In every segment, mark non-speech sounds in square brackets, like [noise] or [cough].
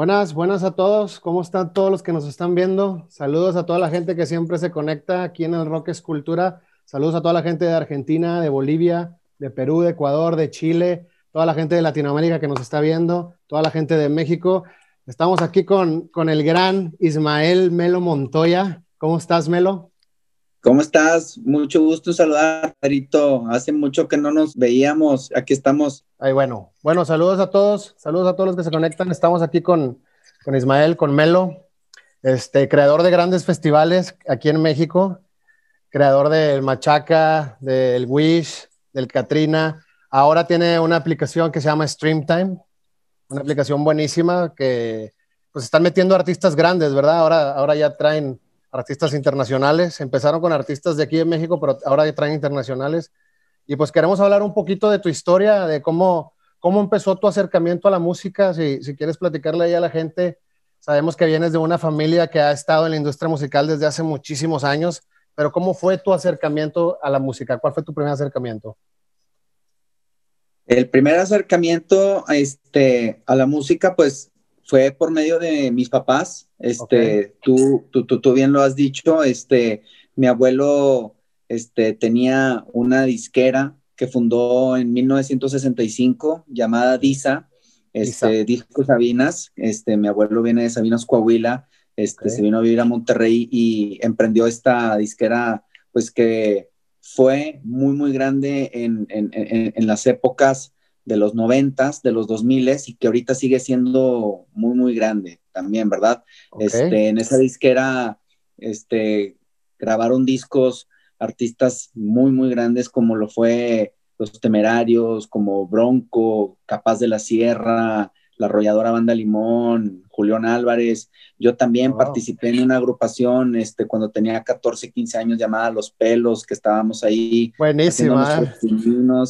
Buenas, buenas a todos. ¿Cómo están todos los que nos están viendo? Saludos a toda la gente que siempre se conecta aquí en el Rock Escultura. Saludos a toda la gente de Argentina, de Bolivia, de Perú, de Ecuador, de Chile, toda la gente de Latinoamérica que nos está viendo, toda la gente de México. Estamos aquí con, con el gran Ismael Melo Montoya. ¿Cómo estás, Melo? ¿Cómo estás? Mucho gusto saludar. Hace mucho que no nos veíamos. Aquí estamos. Ay, bueno. Bueno, saludos a todos. Saludos a todos los que se conectan. Estamos aquí con, con Ismael, con Melo, este, creador de grandes festivales aquí en México, creador del Machaca, del Wish, del Katrina. Ahora tiene una aplicación que se llama Streamtime, una aplicación buenísima que pues están metiendo artistas grandes, ¿verdad? Ahora, ahora ya traen artistas internacionales. Empezaron con artistas de aquí en México, pero ahora traen internacionales. Y pues queremos hablar un poquito de tu historia, de cómo, cómo empezó tu acercamiento a la música. Si, si quieres platicarle ahí a la gente, sabemos que vienes de una familia que ha estado en la industria musical desde hace muchísimos años, pero ¿cómo fue tu acercamiento a la música? ¿Cuál fue tu primer acercamiento? El primer acercamiento este, a la música, pues fue por medio de mis papás. Este, tú, tú, tú, bien lo has dicho, este, mi abuelo este, tenía una disquera que fundó en 1965 llamada DISA, este, Disco Sabinas. Este, mi abuelo viene de Sabinas, Coahuila. Este, se vino a vivir a Monterrey y emprendió esta disquera, pues que fue muy, muy grande en, en, en, en las épocas de los noventas, de los dos miles y que ahorita sigue siendo muy, muy grande también, ¿verdad? Este, en esa disquera, este, grabaron discos artistas muy, muy grandes como lo fue Los Temerarios, como Bronco, Capaz de la Sierra, la arrolladora Banda Limón, Julián Álvarez. Yo también participé en una agrupación este, cuando tenía 14, 15 años llamada Los Pelos, que estábamos ahí. Buenísima.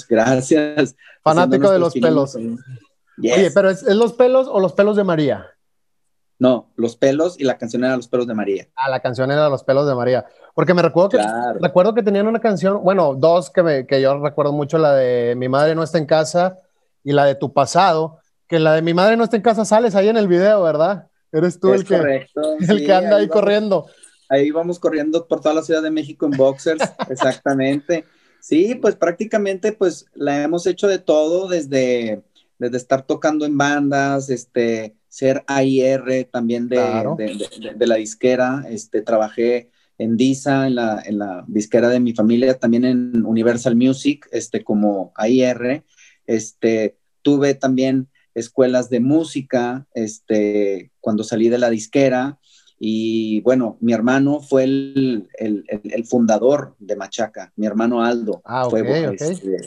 Gracias. [laughs] Fanático de los pelos. Oye, pero ¿es, los pelos o los pelos de María? No, los pelos y la canción era Los pelos de María. Ah, la canción era Los pelos de María. Porque me recuerdo que, recuerdo que tenían una canción, bueno, dos que, me, que yo recuerdo mucho, la de Mi madre no está en casa y la de Tu pasado que la de mi madre no está en casa, sales ahí en el video, ¿verdad? Eres tú el, que, [laughs] el que anda ahí, corriendo. Ahí vamos corriendo por toda la Ciudad de México en boxers, [laughs] exactamente. Sí, pues prácticamente pues la hemos hecho de todo, desde, desde estar tocando en bandas, este, ser AIR también de, de, de, la disquera, este, trabajé en DISA, en la, en la disquera de mi familia, también en Universal Music, este, como AIR, este, tuve también escuelas de música, este, cuando salí de la disquera. Y bueno, mi hermano fue el, fundador de Machaca, mi hermano Aldo ah, fue este,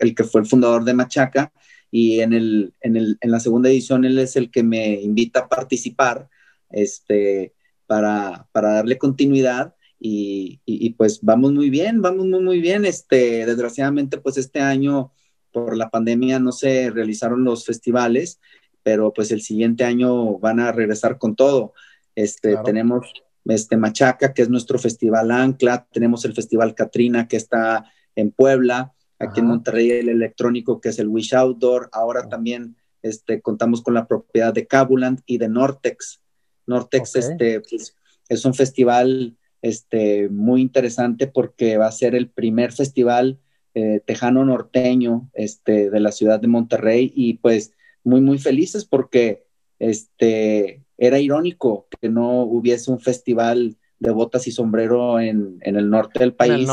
el, que fue el fundador de Machaca. Y en, el, en, la segunda edición él es el que me invita a participar este, para, darle continuidad. Y, y, pues vamos muy bien, vamos muy, muy bien. Este, desgraciadamente, pues este año por la pandemia no se realizaron los festivales, pero pues el siguiente año van a regresar con todo. Este, Tenemos este Machaca, que es nuestro festival Ancla, tenemos el festival Katrina, que está en Puebla, aquí en Monterrey el electrónico, que es el Wish Outdoor, ahora también este, contamos con la propiedad de Cabuland y de Nortex. Nortex este, pues, es un festival este, muy interesante porque va a ser el primer festival eh, tejano norteño este, de la ciudad de Monterrey y pues muy, muy felices porque este, era irónico que no hubiese un festival de botas y sombrero en, el norte del país.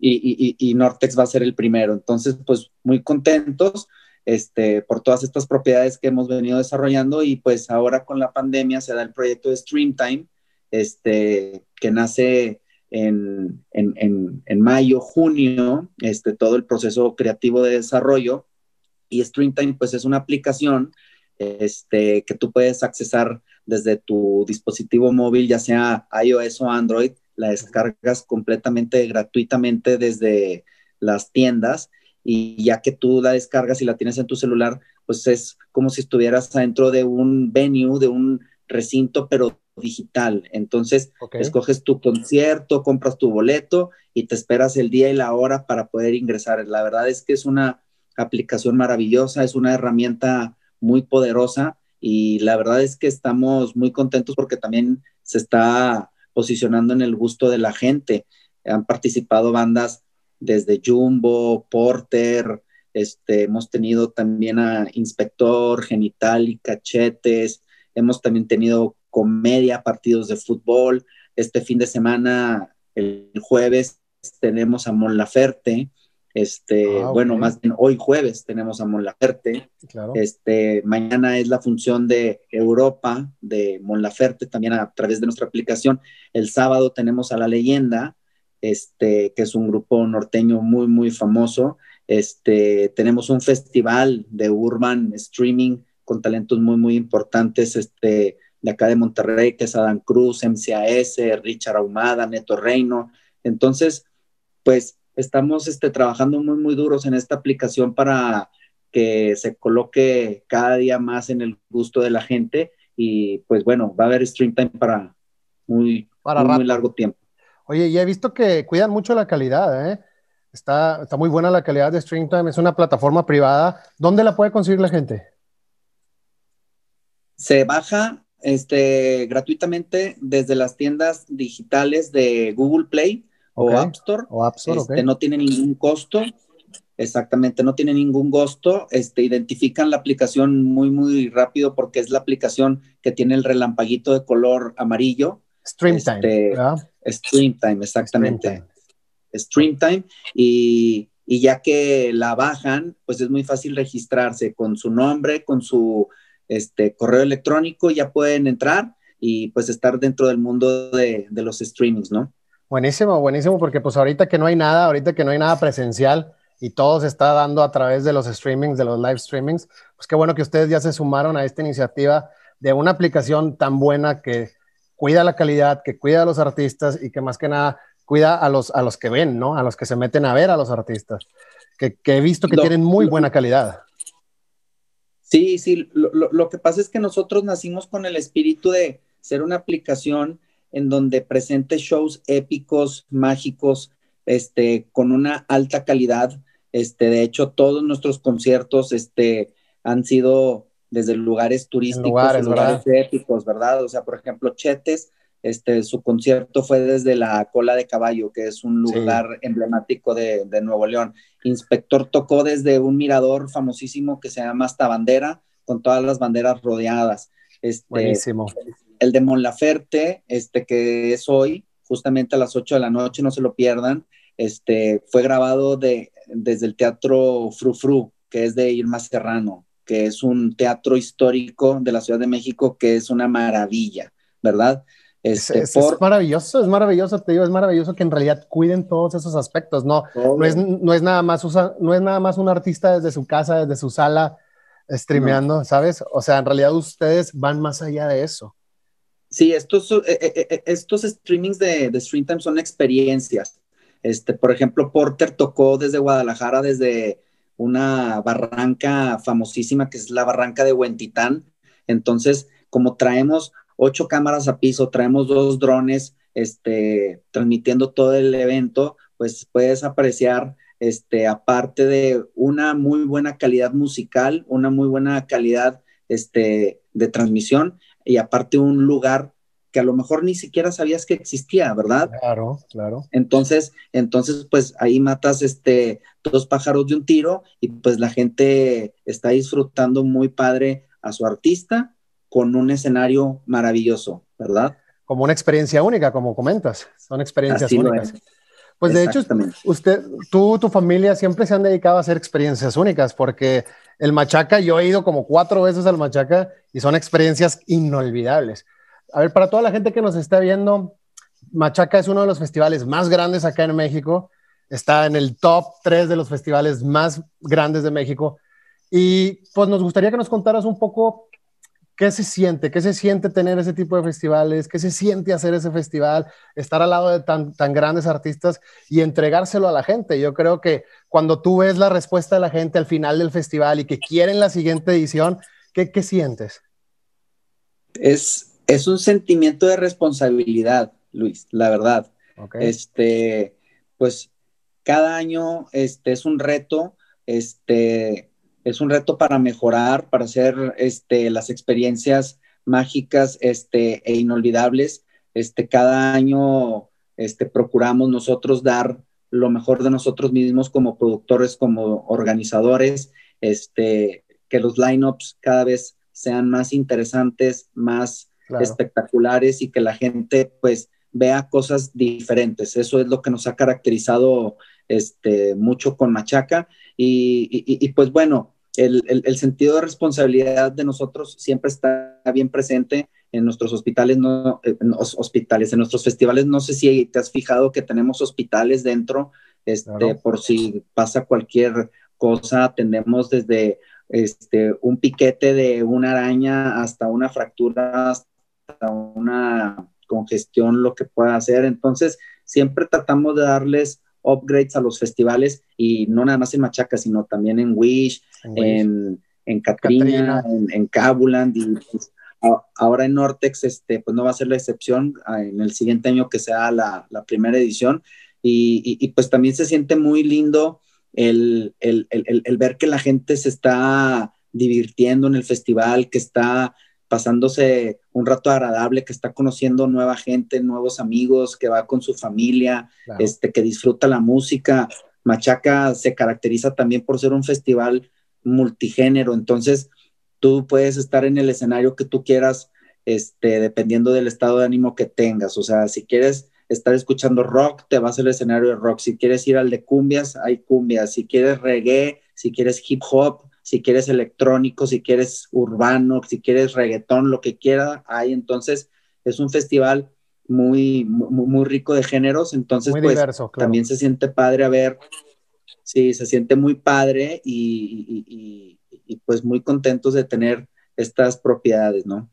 Y, y, Nortex va a ser el primero. Entonces, pues muy contentos este, por todas estas propiedades que hemos venido desarrollando y pues ahora con la pandemia se da el proyecto de Streamtime, este, que nace en, en, en, mayo, junio, este, todo el proceso creativo de desarrollo. Y Streamtime, pues es una aplicación este, que tú puedes accesar desde tu dispositivo móvil, ya sea iOS o Android. La descargas completamente gratuitamente desde las tiendas y ya que tú la descargas y la tienes en tu celular, pues es como si estuvieras adentro de un venue, de un recinto, pero digital. Entonces, escoges tu concierto, compras tu boleto y te esperas el día y la hora para poder ingresar. La verdad es que es una aplicación maravillosa, es una herramienta muy poderosa y la verdad es que estamos muy contentos porque también se está posicionando en el gusto de la gente. Han participado bandas desde Jumbo, Porter, este, hemos tenido también a Inspector, Genital y Cachetes, hemos también tenido comedia, partidos de fútbol. Este fin de semana, el jueves, tenemos a Mon Laferte, este, ah, bueno, más bien hoy jueves tenemos a Mon Laferte. Este, mañana es la función de Europa de Mon Laferte, también a, través de nuestra aplicación. El sábado tenemos a La Leyenda, este, que es un grupo norteño muy, muy famoso. Este, tenemos un festival de urban streaming con talentos muy, muy importantes, este, de acá de Monterrey, que es Adán Cruz, MCAS, Richard Ahumada, Neto Reino. Entonces, pues estamos este, trabajando muy, muy duros en esta aplicación para que se coloque cada día más en el gusto de la gente y pues bueno, va a haber stream time para muy, para muy, largo tiempo. Oye, y he visto que cuidan mucho la calidad, ¿eh? Está, está muy buena la calidad de Stream Time, es una plataforma privada. ¿Dónde la puede conseguir la gente? Se baja este, gratuitamente desde las tiendas digitales de Google Play o App Store. O App Store este, No tiene ningún costo. Exactamente, no tiene ningún costo. Este, identifican la aplicación muy, muy rápido porque es la aplicación que tiene el relampaguito de color amarillo. Streamtime. Este, Streamtime, exactamente. Streamtime. Y, y ya que la bajan, pues es muy fácil registrarse con su nombre, con su este, correo electrónico, ya pueden entrar y pues estar dentro del mundo de, de los streamings, ¿no? Buenísimo, buenísimo, porque pues ahorita que no hay nada, ahorita que no hay nada presencial y todo se está dando a través de los streamings, de los live streamings, pues qué bueno que ustedes ya se sumaron a esta iniciativa de una aplicación tan buena que cuida la calidad, que cuida a los artistas y que más que nada cuida a los, a los que ven, ¿no? A los que se meten a ver a los artistas, que, he visto que tienen muy buena calidad. Sí, sí, lo, lo, que pasa es que nosotros nacimos con el espíritu de ser una aplicación en donde presente shows épicos, mágicos, este, con una alta calidad. Este, de hecho, todos nuestros conciertos este, han sido desde lugares turísticos, lugares, lugares épicos, ¿verdad? O sea, por ejemplo, Chetes, este, su concierto fue desde la Cola de Caballo, que es un lugar emblemático de, de, Nuevo León. Inspector tocó desde un mirador famosísimo que se llama Hasta Bandera, con todas las banderas rodeadas. Este, Buenísimo el de Mon Laferte, este, que es hoy, justamente a las 8 de la noche, no se lo pierdan. Este, fue grabado de, desde el Teatro Fru Fru, que es de Irma Serrano, que es un teatro histórico de la Ciudad de México que es una maravilla, ¿verdad? Este, es, maravilloso, es maravilloso, te digo, es maravilloso que en realidad cuiden todos esos aspectos, no, no, es, no, es, nada más no es nada más un artista desde su casa, desde su sala, streameando, ¿sabes? O sea, en realidad ustedes van más allá de eso. Sí, estos, eh, eh, eh, estos streamings de, de Streamtime son experiencias. Este, por ejemplo, Porter tocó desde Guadalajara, desde una barranca famosísima que es la barranca de Huentitán. Entonces, como traemos ocho cámaras a piso, traemos dos drones este, transmitiendo todo el evento, pues puedes apreciar, este, aparte de una muy buena calidad musical, una muy buena calidad este, de transmisión, y aparte un lugar que a lo mejor ni siquiera sabías que existía, ¿verdad? Claro, claro. Entonces, entonces, pues ahí matas este dos pájaros de un tiro y pues la gente está disfrutando muy padre a su artista con un escenario maravilloso, ¿verdad? Como una experiencia única, como comentas, son experiencias únicas. Pues de hecho, usted, tú, tu familia siempre se han dedicado a hacer experiencias únicas, porque el Machaca, yo he ido como cuatro veces al Machaca y son experiencias inolvidables. A ver, para toda la gente que nos está viendo, Machaca es uno de los festivales más grandes acá en México. Está en el top 3 de los festivales más grandes de México. Y pues nos gustaría que nos contaras un poco ¿Qué se siente? ¿Qué se siente tener ese tipo de festivales? ¿Qué se siente hacer ese festival? Estar al lado de tan, tan grandes artistas y entregárselo a la gente. Yo creo que cuando tú ves la respuesta de la gente al final del festival y que quieren la siguiente edición, ¿qué, qué sientes? Es, es un sentimiento de responsabilidad, Luis, la verdad. Este, pues cada año este, es un reto. Este, es un reto para mejorar, para hacer este, las experiencias mágicas este, e inolvidables. Este, cada año este, procuramos nosotros dar lo mejor de nosotros mismos como productores, como organizadores, este, que los lineups cada vez sean más interesantes, más espectaculares y que la gente pues vea cosas diferentes. Eso es lo que nos ha caracterizado este, mucho con Machaca y, pues bueno, el, sentido de responsabilidad de nosotros siempre está bien presente en nuestros hospitales, no, en hospitales, en nuestros festivales. No sé si te has fijado que tenemos hospitales dentro, este, por si pasa cualquier cosa, tenemos desde este, un piquete de una araña hasta una fractura, hasta una congestión, lo que pueda hacer. Entonces, siempre tratamos de darles upgrades a los festivales y no nada más en Machaca, sino también en Wish, en, en, Katrina, en, en Cabuland y pues, ahora en Nortex, este, pues no va a ser la excepción en el siguiente año que sea la, la primera edición. Y, y, pues también se siente muy lindo el, el, el, el ver que la gente se está divirtiendo en el festival, que está pasándose un rato agradable, que está conociendo nueva gente, nuevos amigos, que va con su familia, este, que disfruta la música. Machaca se caracteriza también por ser un festival multigénero, entonces tú puedes estar en el escenario que tú quieras, este, dependiendo del estado de ánimo que tengas. O sea, si quieres estar escuchando rock, te vas al escenario de rock. Si quieres ir al de cumbias, hay cumbias. Si quieres reggae, si quieres hip hop, si quieres electrónico, si quieres urbano, si quieres reggaetón, lo que quiera, hay. Entonces, es un festival muy, muy, rico de géneros. Entonces, pues, también se siente padre a ver. Sí, se siente muy padre y, pues muy contentos de tener estas propiedades, ¿no?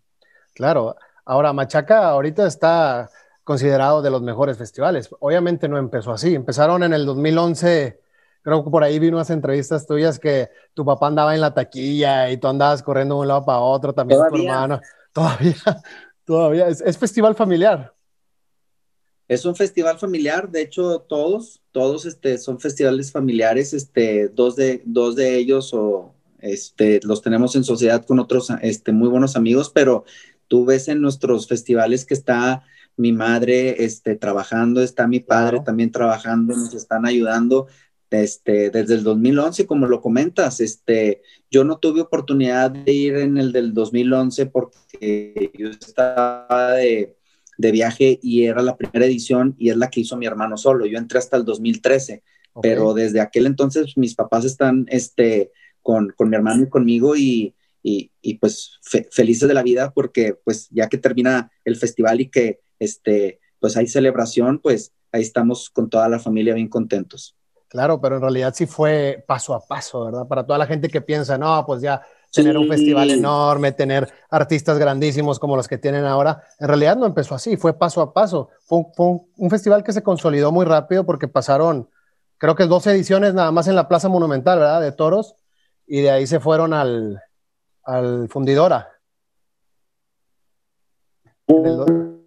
Claro. Ahora, Machaca ahorita está considerado de los mejores festivales. Obviamente no empezó así. Empezaron en el 2011 creo que por ahí vi unas entrevistas tuyas que tu papá andaba en la taquilla y tú andabas corriendo de un lado para otro, también tu hermano. [laughs] Todavía, todavía. Es, festival familiar. Es un festival familiar, de hecho todos, todos este, son festivales familiares, este, dos, de, dos de ellos o, este, los tenemos en sociedad con otros este, muy buenos amigos, pero tú ves en nuestros festivales que está mi madre este, trabajando, está mi padre también trabajando, nos están ayudando este, desde el 2011, como lo comentas, este, yo no tuve oportunidad de ir en el del 2011 porque yo estaba de, viaje y era la primera edición y es la que hizo mi hermano solo. Yo entré hasta el 2013, pero desde aquel entonces mis papás están este, con, con mi hermano y conmigo y, y, pues felices de la vida porque pues ya que termina el festival y que este, pues hay celebración, pues ahí estamos con toda la familia bien contentos. Claro, pero en realidad sí fue paso a paso, ¿verdad? Para toda la gente que piensa, no, pues ya tener un festival enorme, tener artistas grandísimos como los que tienen ahora, en realidad no empezó así, fue paso a paso. Fue, un, festival que se consolidó muy rápido porque pasaron, creo que dos ediciones nada más en la Plaza Monumental, ¿verdad? De toros, y de ahí se fueron al, al Fundidora. Una.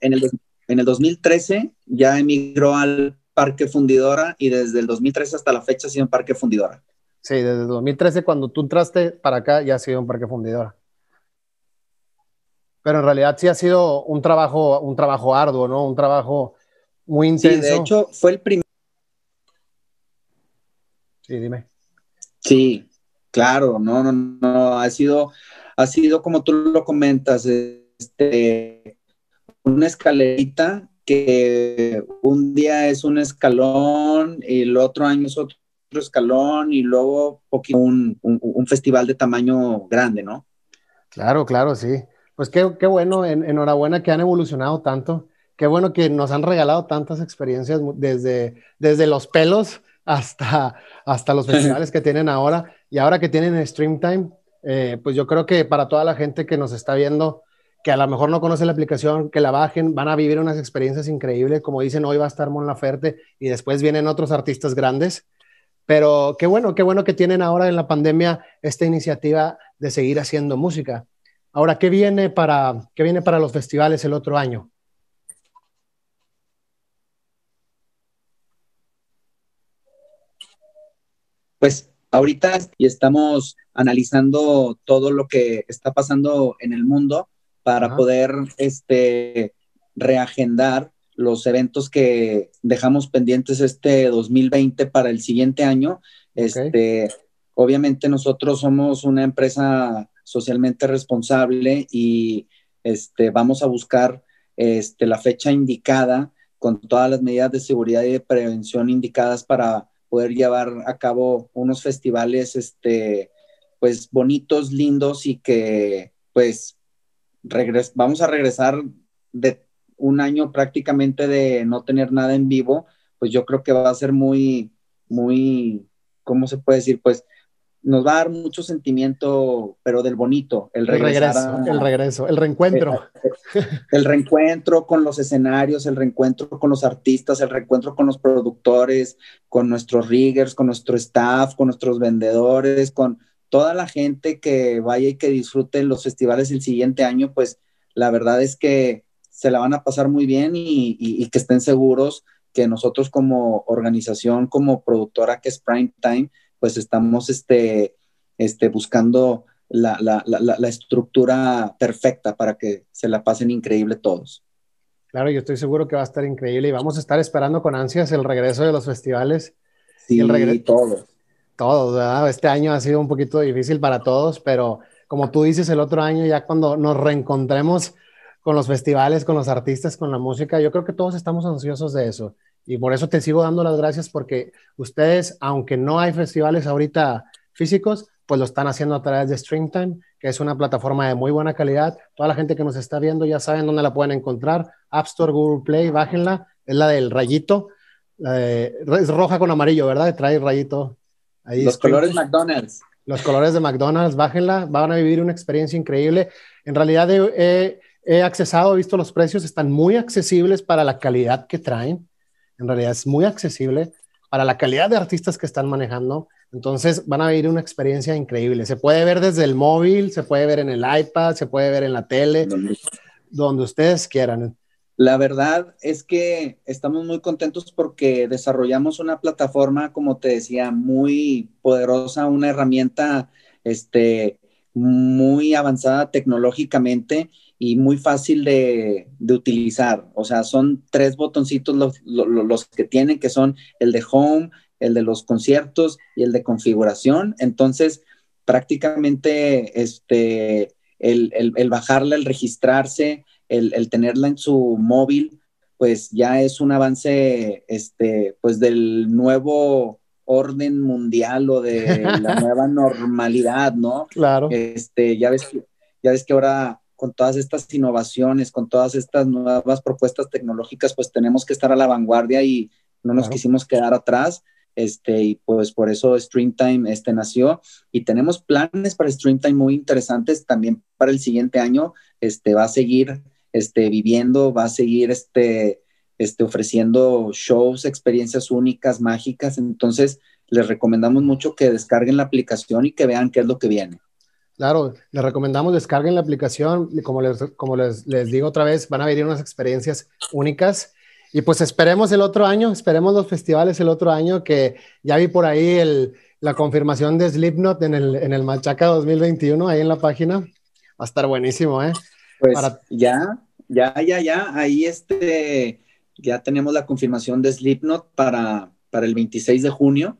En el en el 2013 ya emigró al Parque Fundidora y desde el 2013 hasta la fecha ha sido un Parque Fundidora. Sí, desde el 2013 cuando tú entraste para acá ya ha sido un Parque Fundidora. Pero en realidad sí ha sido un trabajo, un trabajo arduo, ¿no? Un trabajo muy intenso. Sí, de hecho fue el primer. Sí, dime. Sí, claro, no, no, no, ha sido, ha sido como tú lo comentas, este, una escalerita que un día es un escalón y el otro año es otro escalón y luego un, un, festival de tamaño grande, ¿no? Claro, claro, sí. Pues qué, qué bueno, enhorabuena que han evolucionado tanto. Qué bueno que nos han regalado tantas experiencias desde, desde los pelos hasta, hasta los [laughs] festivales que tienen ahora. Y ahora que tienen Stream Time, eh, pues yo creo que para toda la gente que nos está viendo, que a lo mejor no conocen la aplicación, que la bajen, van a vivir unas experiencias increíbles. Como dicen, hoy va a estar Mon Laferte y después vienen otros artistas grandes. Pero qué bueno, qué bueno que tienen ahora en la pandemia esta iniciativa de seguir haciendo música. Ahora, ¿qué viene para, qué viene para los festivales el otro año? pues ahorita y estamos analizando todo lo que está pasando en el mundo para poder este, reagendar los eventos que dejamos pendientes este 2020 para el siguiente año. Este, obviamente nosotros somos una empresa socialmente responsable y este, vamos a buscar este, la fecha indicada con todas las medidas de seguridad y de prevención indicadas para poder llevar a cabo unos festivales este, pues bonitos, lindos y que pues vamos a regresar de un año prácticamente de no tener nada en vivo, pues yo creo que va a ser muy, muy, ¿cómo se puede decir? Pues nos va a dar mucho sentimiento, pero del bonito, el, regreso, el regreso, el reencuentro. El, eh, el, reencuentro con los escenarios, el reencuentro con los artistas, el reencuentro con los productores, con nuestros riggers, con nuestro staff, con nuestros vendedores, con toda la gente que vaya y que disfrute los festivales el siguiente año, pues la verdad es que se la van a pasar muy bien y, que estén seguros que nosotros como organización, como productora que es Prime Time, pues estamos este, este, buscando la, estructura perfecta para que se la pasen increíble todos. Claro, yo estoy seguro que va a estar increíble y vamos a estar esperando con ansias el regreso de los festivales. Sí, el regreso. todos todos, ¿verdad? Este año ha sido un poquito difícil para todos, pero como tú dices, el otro año ya cuando nos reencontremos con los festivales, con los artistas, con la música, yo creo que todos estamos ansiosos de eso. Y por eso te sigo dando las gracias porque ustedes, aunque no hay festivales ahorita físicos, pues lo están haciendo a través de Streamtime, que es una plataforma de muy buena calidad. Toda la gente que nos está viendo ya saben dónde la pueden encontrar. App Store, Google Play, bájenla. Es la del rayito. es roja con amarillo, ¿verdad? Trae rayito los colores McDonald's. Los colores de McDonald's, bájenla, van a vivir una experiencia increíble. En realidad he, he accesado, he visto los precios, están muy accesibles para la calidad que traen. En realidad es muy accesible para la calidad de artistas que están manejando. Entonces van a vivir una experiencia increíble. Se puede ver desde el móvil, se puede ver en el iPad, se puede ver en la tele, donde ustedes quieran. La verdad es que estamos muy contentos porque desarrollamos una plataforma, como te decía, muy poderosa, una herramienta este, muy avanzada tecnológicamente y muy fácil de, utilizar. O sea, son tres botoncitos los, que tienen, que son el de home, el de los conciertos y el de configuración. Entonces, prácticamente este, el, el, el bajarla, el registrarse, el, tenerla en su móvil, pues ya es un avance, este, pues del nuevo orden mundial o de la [laughs] nueva normalidad, ¿no? Claro. Este, ya ves, ya ves que ahora con todas estas innovaciones, con todas estas nuevas propuestas tecnológicas, pues tenemos que estar a la vanguardia y no nos quisimos quedar atrás. Este, y pues por eso Streamtime este, nació y tenemos planes para Streamtime muy interesantes también para el siguiente año. Este, va a seguir este, viviendo, va a seguir este, este, ofreciendo shows, experiencias únicas, mágicas. Entonces, les recomendamos mucho que descarguen la aplicación y que vean qué es lo que viene. Claro, les recomendamos descarguen la aplicación. Como les, como les, les digo otra vez, van a vivir unas experiencias únicas. Y pues esperemos el otro año, esperemos los festivales el otro año, que ya vi por ahí el, la confirmación de Slipknot en el, en el Machaca 2021, ahí en la página. Va a estar buenísimo, ¿eh? Pues ya, ya, ya, ya, ahí este, ya tenemos la confirmación de Slipknot para, para el 26 de junio,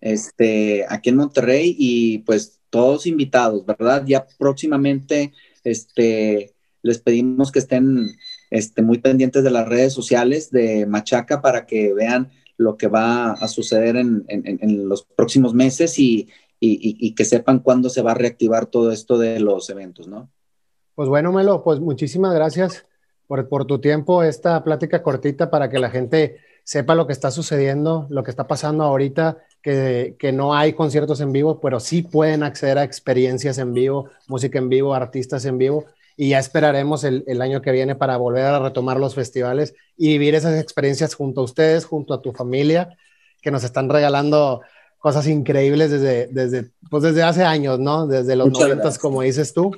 este, aquí en Monterrey y pues todos invitados, ¿verdad? Ya próximamente, este, les pedimos que estén este, muy pendientes de las redes sociales de Machaca para que vean lo que va a suceder en, los próximos meses y, y, que sepan cuándo se va a reactivar todo esto de los eventos, ¿no? Pues bueno, Melo, pues muchísimas gracias por, por, tu tiempo, esta plática cortita para que la gente sepa lo que está sucediendo, lo que está pasando ahorita, que, que, no hay conciertos en vivo, pero sí pueden acceder a experiencias en vivo, música en vivo, artistas en vivo, y ya esperaremos el, el año que viene para volver a retomar los festivales y vivir esas experiencias junto a ustedes, junto a tu familia, que nos están regalando cosas increíbles desde, desde, pues desde hace años, ¿no? Desde los noventas, como dices tú.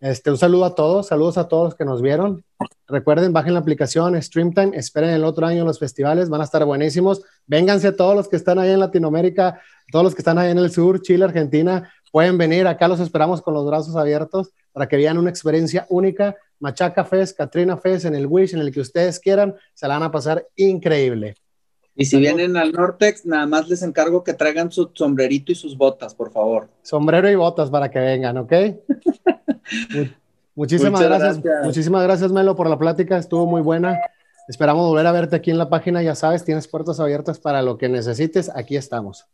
Este, un saludo a todos, saludos a todos los que nos vieron. Recuerden, bajen la aplicación Streamtime, esperen el otro año los festivales, van a estar buenísimos. Vénganse todos los que están ahí en Latinoamérica, todos los que están ahí en el sur, Chile, Argentina, pueden venir, acá los esperamos con los brazos abiertos para que vean una experiencia única. Machaca Fest, Katrina Fest, en el Wish, en el que ustedes quieran, se la van a pasar increíble. Y si vienen al Nortex, nada más les encargo que traigan su sombrerito y sus botas, por favor. Sombrero y botas para que vengan, ¿ok? [laughs] muchísimas gracias, muchísimas gracias, Melo, por la plática, estuvo muy buena. Esperamos volver a verte aquí en la página, ya sabes, tienes puertas abiertas para lo que necesites, aquí estamos.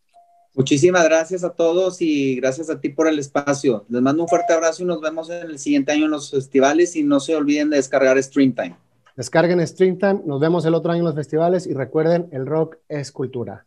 Muchísimas gracias a todos y gracias a ti por el espacio. Les mando un fuerte abrazo y nos vemos en el siguiente año en los festivales y no se olviden de descargar Streamtime. Descarguen Streamtime, nos vemos el otro año en los festivales y recuerden, el rock es cultura.